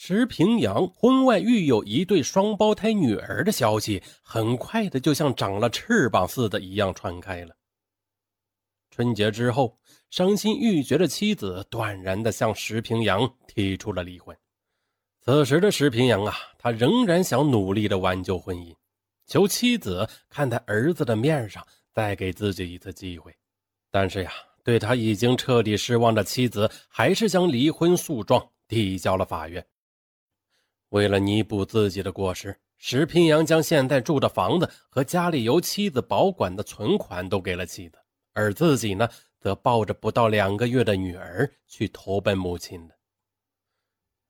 石平阳婚外育有一对双胞胎女儿的消息，很快的就像长了翅膀似的一样传开了。春节之后，伤心欲绝的妻子断然的向石平阳提出了离婚。此时的石平阳啊，他仍然想努力的挽救婚姻，求妻子看在儿子的面上再给自己一次机会。但是呀，对他已经彻底失望的妻子，还是将离婚诉状递交了法院。为了弥补自己的过失，石平阳将现在住的房子和家里由妻子保管的存款都给了妻子，而自己呢，则抱着不到两个月的女儿去投奔母亲了。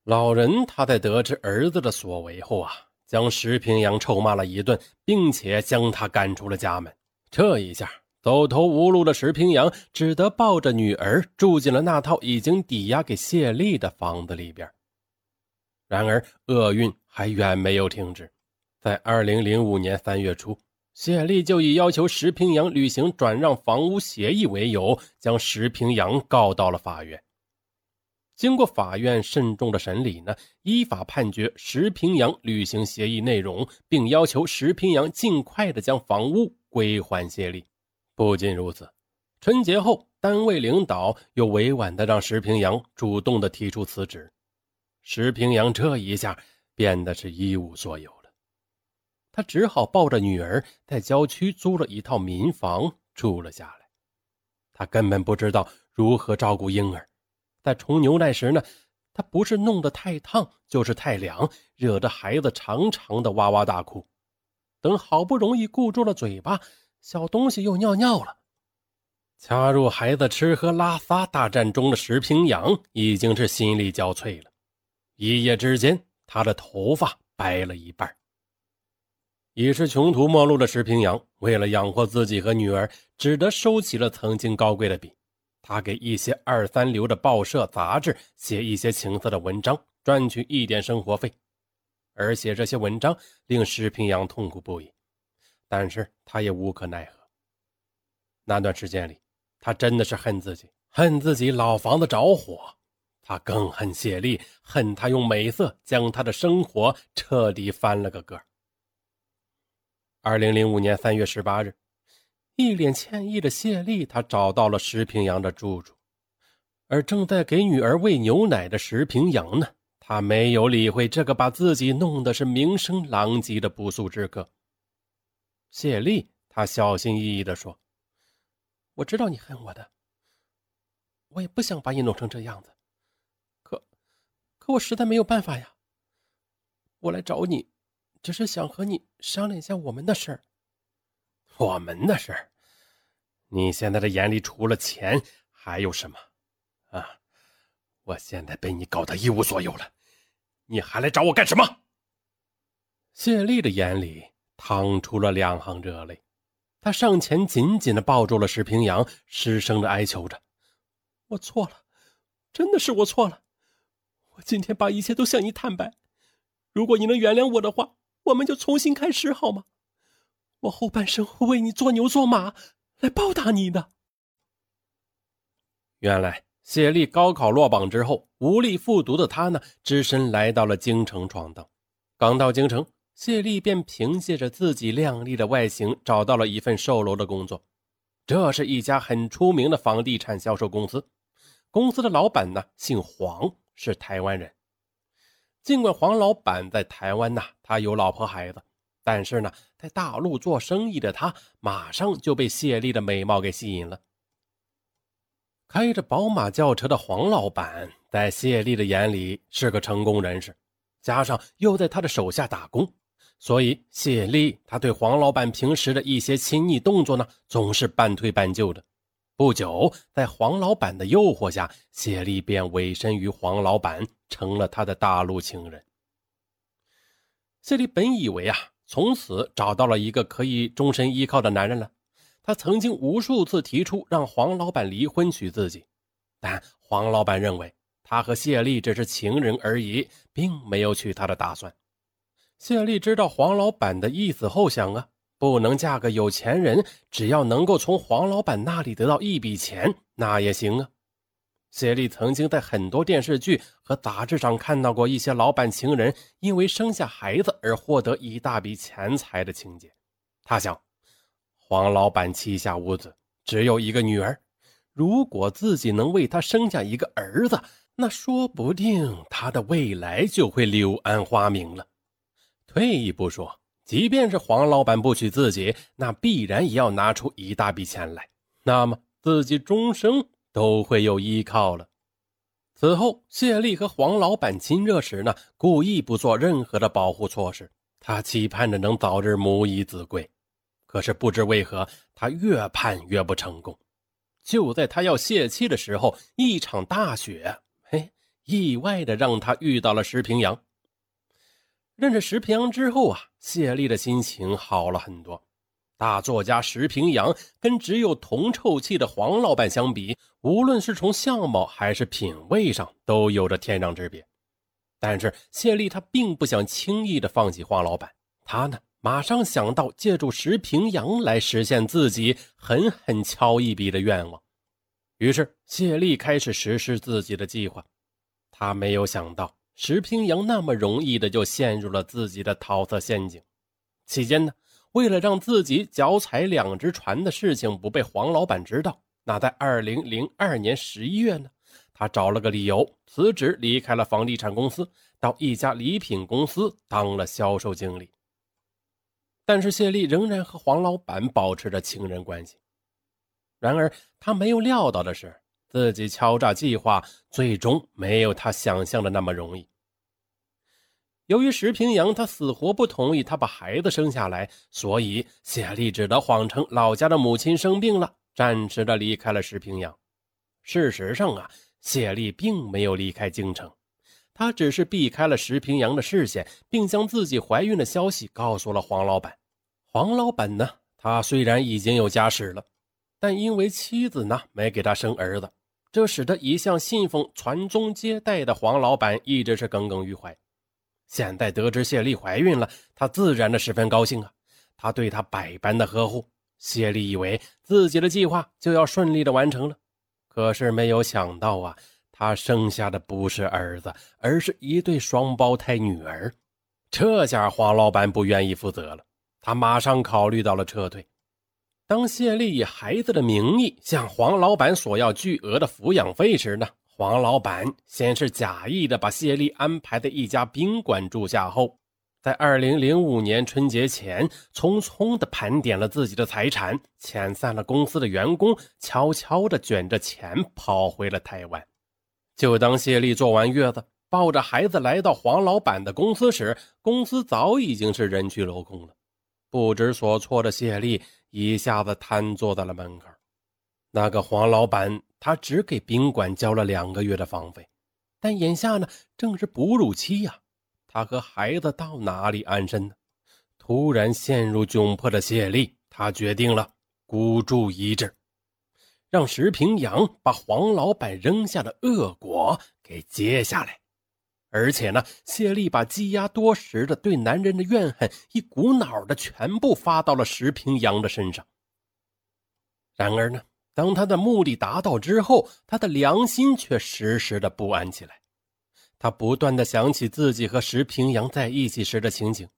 老人他在得知儿子的所为后啊，将石平阳臭骂了一顿，并且将他赶出了家门。这一下，走投无路的石平阳只得抱着女儿住进了那套已经抵押给谢丽的房子里边。然而，厄运还远没有停止。在二零零五年三月初，谢丽就以要求石平阳履行转让房屋协议为由，将石平阳告到了法院。经过法院慎重的审理呢，依法判决石平阳履行协议内容，并要求石平阳尽快的将房屋归还谢丽。不仅如此，春节后，单位领导又委婉的让石平阳主动的提出辞职。石平阳这一下变得是一无所有了，他只好抱着女儿在郊区租了一套民房住了下来。他根本不知道如何照顾婴儿，在冲牛奶时呢，他不是弄得太烫，就是太凉，惹得孩子长长的哇哇大哭。等好不容易顾住了嘴巴，小东西又尿尿了。加入孩子吃喝拉撒大战中的石平阳已经是心力交瘁了。一夜之间，他的头发白了一半。已是穷途末路的石平阳，为了养活自己和女儿，只得收起了曾经高贵的笔。他给一些二三流的报社、杂志写一些情色的文章，赚取一点生活费。而写这些文章令石平阳痛苦不已，但是他也无可奈何。那段时间里，他真的是恨自己，恨自己老房子着火。他更恨谢丽，恨他用美色将他的生活彻底翻了个个。二零零五年三月十八日，一脸歉意的谢丽，他找到了石平阳的住处，而正在给女儿喂牛奶的石平阳呢，他没有理会这个把自己弄得是名声狼藉的不速之客。谢丽，他小心翼翼地说：“我知道你恨我的，我也不想把你弄成这样子。”我实在没有办法呀。我来找你，只是想和你商量一下我们的事儿。我们的事儿？你现在的眼里除了钱还有什么？啊！我现在被你搞得一无所有了，你还来找我干什么？谢丽的眼里淌出了两行热泪，她上前紧紧的抱住了石平阳，失声的哀求着：“我错了，真的是我错了。”我今天把一切都向你坦白，如果你能原谅我的话，我们就重新开始好吗？我后半生会为你做牛做马来报答你的。原来谢丽高考落榜之后无力复读的她呢，只身来到了京城闯荡。刚到京城，谢丽便凭借着自己靓丽的外形找到了一份售楼的工作。这是一家很出名的房地产销售公司，公司的老板呢姓黄。是台湾人，尽管黄老板在台湾呐，他有老婆孩子，但是呢，在大陆做生意的他，马上就被谢丽的美貌给吸引了。开着宝马轿车的黄老板，在谢丽的眼里是个成功人士，加上又在他的手下打工，所以谢丽他对黄老板平时的一些亲昵动作呢，总是半推半就的。不久，在黄老板的诱惑下，谢丽便委身于黄老板，成了他的大陆情人。谢丽本以为啊，从此找到了一个可以终身依靠的男人了。他曾经无数次提出让黄老板离婚娶自己，但黄老板认为他和谢丽只是情人而已，并没有娶她的打算。谢丽知道黄老板的意思后，想啊。不能嫁个有钱人，只要能够从黄老板那里得到一笔钱，那也行啊。谢丽曾经在很多电视剧和杂志上看到过一些老板情人因为生下孩子而获得一大笔钱财的情节。他想，黄老板膝下无子，只有一个女儿，如果自己能为他生下一个儿子，那说不定他的未来就会柳暗花明了。退一步说，即便是黄老板不娶自己，那必然也要拿出一大笔钱来，那么自己终生。都会有依靠了。此后，谢丽和黄老板亲热时呢，故意不做任何的保护措施。他期盼着能早日母以子贵，可是不知为何，他越盼越不成功。就在他要泄气的时候，一场大雪，嘿，意外的让他遇到了石平阳。认识石平阳之后啊，谢丽的心情好了很多。大作家石平阳跟只有铜臭气的黄老板相比，无论是从相貌还是品味上，都有着天壤之别。但是谢丽她并不想轻易的放弃黄老板，她呢马上想到借助石平阳来实现自己狠狠敲一笔的愿望。于是谢丽开始实施自己的计划。她没有想到石平阳那么容易的就陷入了自己的桃色陷阱。期间呢。为了让自己脚踩两只船的事情不被黄老板知道，那在二零零二年十一月呢，他找了个理由辞职，离开了房地产公司，到一家礼品公司当了销售经理。但是谢丽仍然和黄老板保持着情人关系。然而他没有料到的是，自己敲诈计划最终没有他想象的那么容易。由于石平阳他死活不同意他把孩子生下来，所以谢丽只得谎称老家的母亲生病了，暂时的离开了石平阳。事实上啊，谢丽并没有离开京城，她只是避开了石平阳的视线，并将自己怀孕的消息告诉了黄老板。黄老板呢，他虽然已经有家室了，但因为妻子呢没给他生儿子，这使得一向信奉传宗接代的黄老板一直是耿耿于怀。现在得知谢丽怀孕了，他自然的十分高兴啊！他对她百般的呵护。谢丽以为自己的计划就要顺利的完成了，可是没有想到啊，她生下的不是儿子，而是一对双胞胎女儿。这下黄老板不愿意负责了，他马上考虑到了撤退。当谢丽以孩子的名义向黄老板索要巨额的抚养费时呢？黄老板先是假意的把谢丽安排在一家宾馆住下后，在二零零五年春节前，匆匆的盘点了自己的财产，遣散了公司的员工，悄悄的卷着钱跑回了台湾。就当谢丽坐完月子，抱着孩子来到黄老板的公司时，公司早已经是人去楼空了。不知所措的谢丽一下子瘫坐在了门口。那个黄老板。他只给宾馆交了两个月的房费，但眼下呢正是哺乳期呀，他和孩子到哪里安身呢？突然陷入窘迫的谢丽，他决定了孤注一掷，让石平阳把黄老板扔下的恶果给接下来。而且呢，谢丽把积压多时的对男人的怨恨，一股脑的全部发到了石平阳的身上。然而呢？当他的目的达到之后，他的良心却时时的不安起来。他不断的想起自己和石平阳在一起时的情景，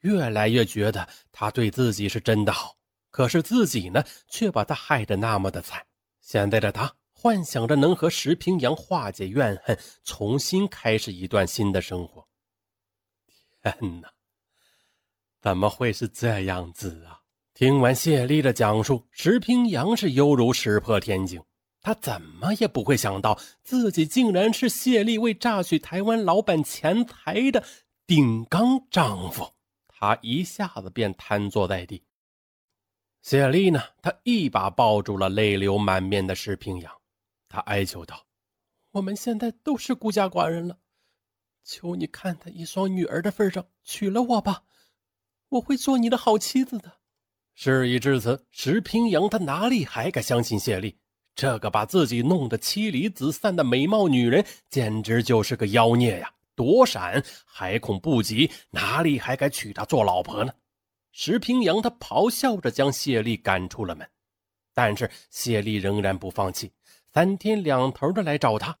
越来越觉得他对自己是真的好。可是自己呢，却把他害得那么的惨。现在的他幻想着能和石平阳化解怨恨，重新开始一段新的生活。天哪，怎么会是这样子啊？听完谢丽的讲述，石平阳是犹如石破天惊。他怎么也不会想到，自己竟然是谢丽为榨取台湾老板钱财的顶缸丈夫。他一下子便瘫坐在地。谢丽呢？她一把抱住了泪流满面的石平阳，他哀求道：“我们现在都是孤家寡人了，求你看在一双女儿的份上，娶了我吧，我会做你的好妻子的。”事已至此，石平阳他哪里还敢相信谢丽？这个把自己弄得妻离子散的美貌女人，简直就是个妖孽呀！躲闪还恐不及，哪里还敢娶她做老婆呢？石平阳他咆哮着将谢丽赶出了门，但是谢丽仍然不放弃，三天两头的来找他。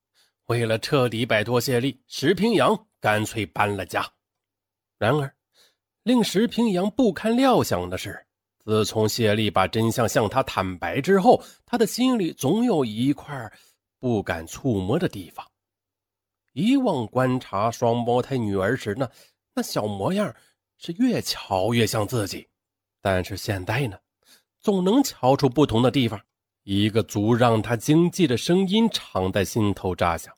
为了彻底摆脱谢丽，石平阳干脆搬了家。然而，令石平阳不堪料想的是，自从谢丽把真相向他坦白之后，他的心里总有一块不敢触摸的地方。以往观察双胞胎女儿时呢，那小模样是越瞧越像自己，但是现在呢，总能瞧出不同的地方。一个足让他惊悸的声音常在心头炸响：“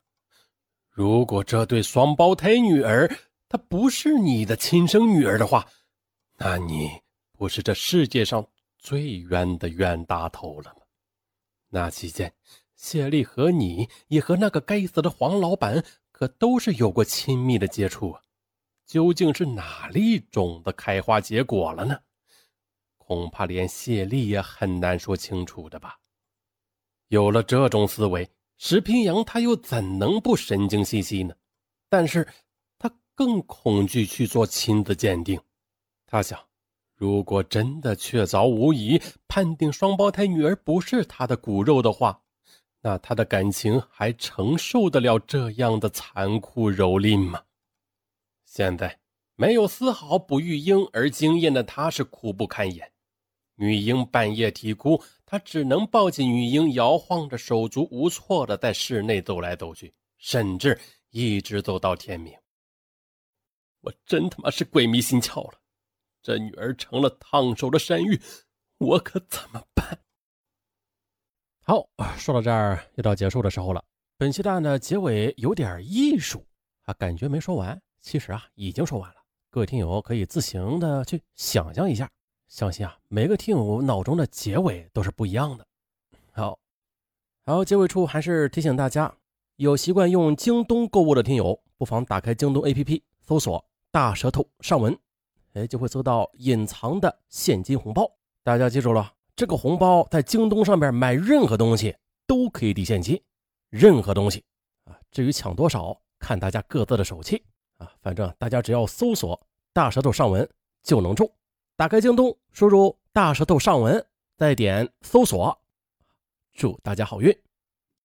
如果这对双胞胎女儿她不是你的亲生女儿的话，那你不是这世界上最冤的冤大头了吗？那期间，谢丽和你也和那个该死的黄老板可都是有过亲密的接触啊！究竟是哪粒种子开花结果了呢？恐怕连谢丽也很难说清楚的吧。”有了这种思维，石平阳他又怎能不神经兮兮呢？但是，他更恐惧去做亲子鉴定。他想，如果真的确凿无疑，判定双胞胎女儿不是他的骨肉的话，那他的感情还承受得了这样的残酷蹂躏吗？现在，没有丝毫不育婴儿经验的他，是苦不堪言。女婴半夜啼哭，他只能抱起女婴，摇晃着，手足无措的在室内走来走去，甚至一直走到天明。我真他妈是鬼迷心窍了，这女儿成了烫手的山芋，我可怎么办？好，说到这儿又到结束的时候了。本期的案的结尾有点艺术啊，感觉没说完，其实啊已经说完了。各位听友可以自行的去想象一下。相信啊，每个听友脑中的结尾都是不一样的。好，好，结尾处还是提醒大家，有习惯用京东购物的听友，不妨打开京东 APP，搜索“大舌头上文”，哎，就会搜到隐藏的现金红包。大家记住了，这个红包在京东上面买任何东西都可以抵现金，任何东西啊。至于抢多少，看大家各自的手气啊。反正大家只要搜索“大舌头上文”就能中。打开京东，输入“大舌头上文”，再点搜索。祝大家好运！